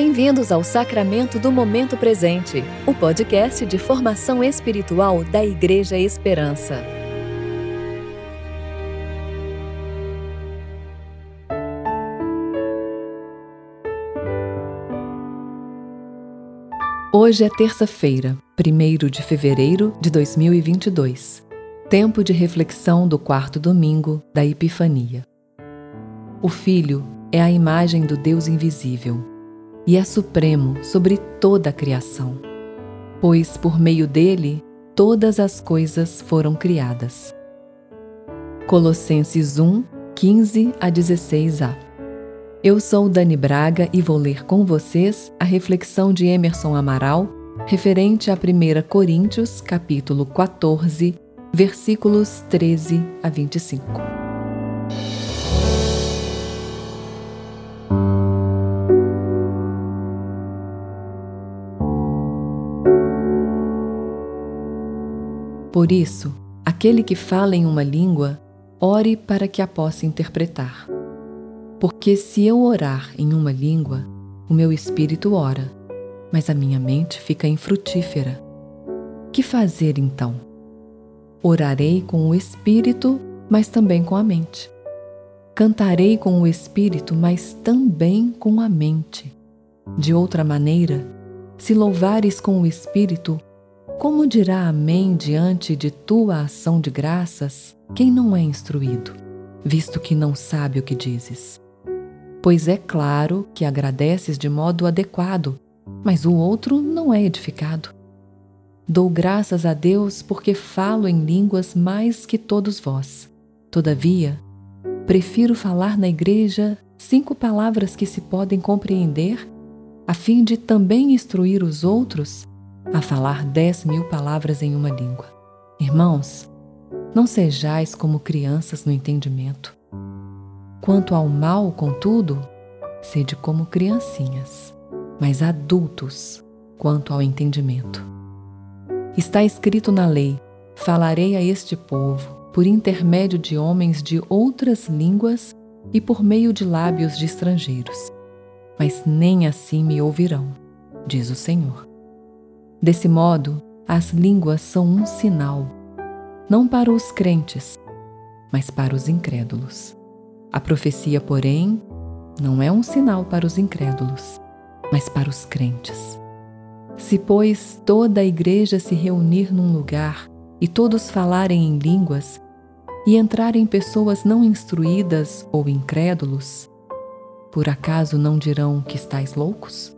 Bem-vindos ao Sacramento do Momento Presente, o podcast de formação espiritual da Igreja Esperança. Hoje é terça-feira, 1 de fevereiro de 2022, tempo de reflexão do quarto domingo da Epifania. O Filho é a imagem do Deus invisível e é supremo sobre toda a criação, pois por meio dele todas as coisas foram criadas. Colossenses 1, 15 a 16a. Eu sou Dani Braga e vou ler com vocês a reflexão de Emerson Amaral referente a 1 Coríntios, capítulo 14, versículos 13 a 25. Por isso, aquele que fala em uma língua, ore para que a possa interpretar. Porque se eu orar em uma língua, o meu espírito ora, mas a minha mente fica infrutífera. Que fazer então? Orarei com o espírito, mas também com a mente. Cantarei com o espírito, mas também com a mente. De outra maneira, se louvares com o espírito, como dirá Amém diante de tua ação de graças quem não é instruído, visto que não sabe o que dizes? Pois é claro que agradeces de modo adequado, mas o outro não é edificado. Dou graças a Deus porque falo em línguas mais que todos vós. Todavia, prefiro falar na igreja cinco palavras que se podem compreender, a fim de também instruir os outros a falar dez mil palavras em uma língua. Irmãos, não sejais como crianças no entendimento. Quanto ao mal, contudo, sede como criancinhas, mas adultos quanto ao entendimento. Está escrito na lei: falarei a este povo por intermédio de homens de outras línguas e por meio de lábios de estrangeiros. Mas nem assim me ouvirão, diz o Senhor. Desse modo, as línguas são um sinal, não para os crentes, mas para os incrédulos. A profecia, porém, não é um sinal para os incrédulos, mas para os crentes. Se, pois, toda a igreja se reunir num lugar e todos falarem em línguas, e entrarem pessoas não instruídas ou incrédulos, por acaso não dirão que estáis loucos?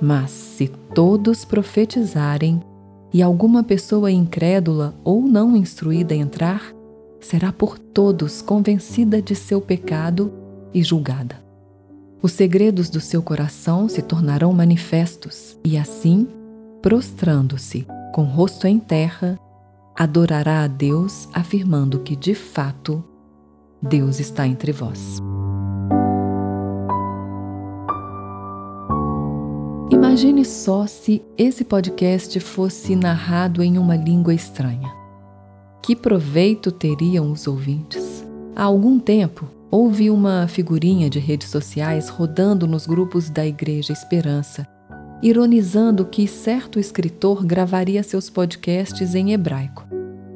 Mas se todos profetizarem e alguma pessoa incrédula ou não instruída entrar, será por todos convencida de seu pecado e julgada. Os segredos do seu coração se tornarão manifestos, e assim, prostrando-se, com rosto em terra, adorará a Deus, afirmando que, de fato, Deus está entre vós. Imagine só se esse podcast fosse narrado em uma língua estranha. Que proveito teriam os ouvintes? Há algum tempo, houve uma figurinha de redes sociais rodando nos grupos da Igreja Esperança, ironizando que certo escritor gravaria seus podcasts em hebraico.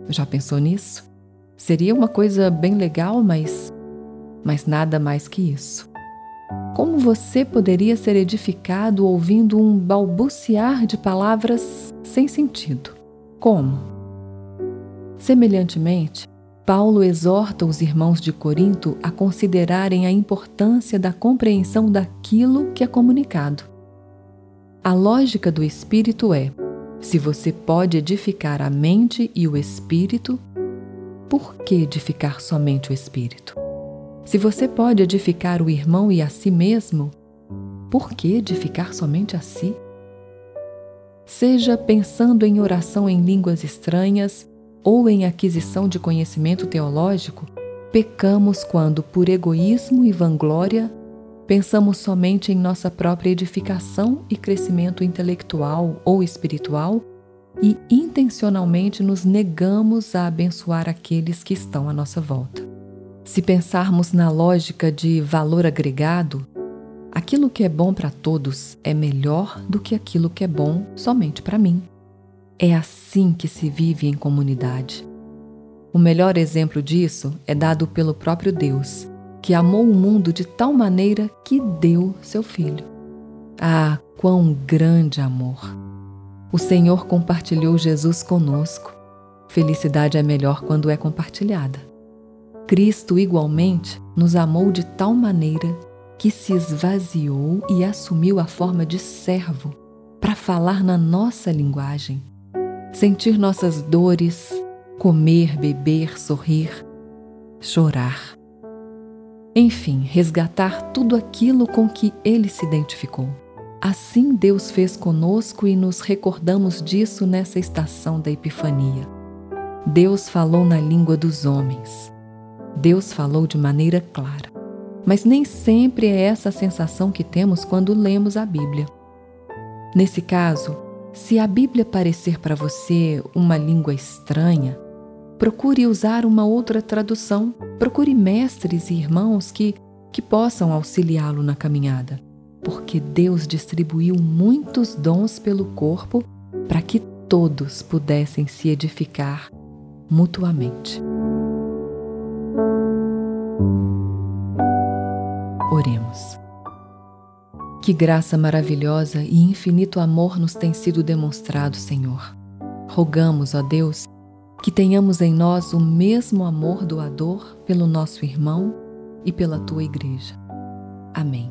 Já pensou nisso? Seria uma coisa bem legal, mas mas nada mais que isso. Como você poderia ser edificado ouvindo um balbuciar de palavras sem sentido? Como? Semelhantemente, Paulo exorta os irmãos de Corinto a considerarem a importância da compreensão daquilo que é comunicado. A lógica do espírito é: se você pode edificar a mente e o espírito, por que edificar somente o espírito? Se você pode edificar o irmão e a si mesmo, por que edificar somente a si? Seja pensando em oração em línguas estranhas ou em aquisição de conhecimento teológico, pecamos quando, por egoísmo e vanglória, pensamos somente em nossa própria edificação e crescimento intelectual ou espiritual e intencionalmente nos negamos a abençoar aqueles que estão à nossa volta. Se pensarmos na lógica de valor agregado, aquilo que é bom para todos é melhor do que aquilo que é bom somente para mim. É assim que se vive em comunidade. O melhor exemplo disso é dado pelo próprio Deus, que amou o mundo de tal maneira que deu seu Filho. Ah, quão grande amor! O Senhor compartilhou Jesus conosco. Felicidade é melhor quando é compartilhada. Cristo, igualmente, nos amou de tal maneira que se esvaziou e assumiu a forma de servo para falar na nossa linguagem, sentir nossas dores, comer, beber, sorrir, chorar. Enfim, resgatar tudo aquilo com que ele se identificou. Assim Deus fez conosco e nos recordamos disso nessa estação da Epifania. Deus falou na língua dos homens. Deus falou de maneira clara. Mas nem sempre é essa a sensação que temos quando lemos a Bíblia. Nesse caso, se a Bíblia parecer para você uma língua estranha, procure usar uma outra tradução. Procure mestres e irmãos que, que possam auxiliá-lo na caminhada, porque Deus distribuiu muitos dons pelo corpo para que todos pudessem se edificar mutuamente. Oremos. Que graça maravilhosa e infinito amor nos tem sido demonstrado, Senhor. Rogamos, ó Deus, que tenhamos em nós o mesmo amor doador pelo nosso irmão e pela tua igreja. Amém.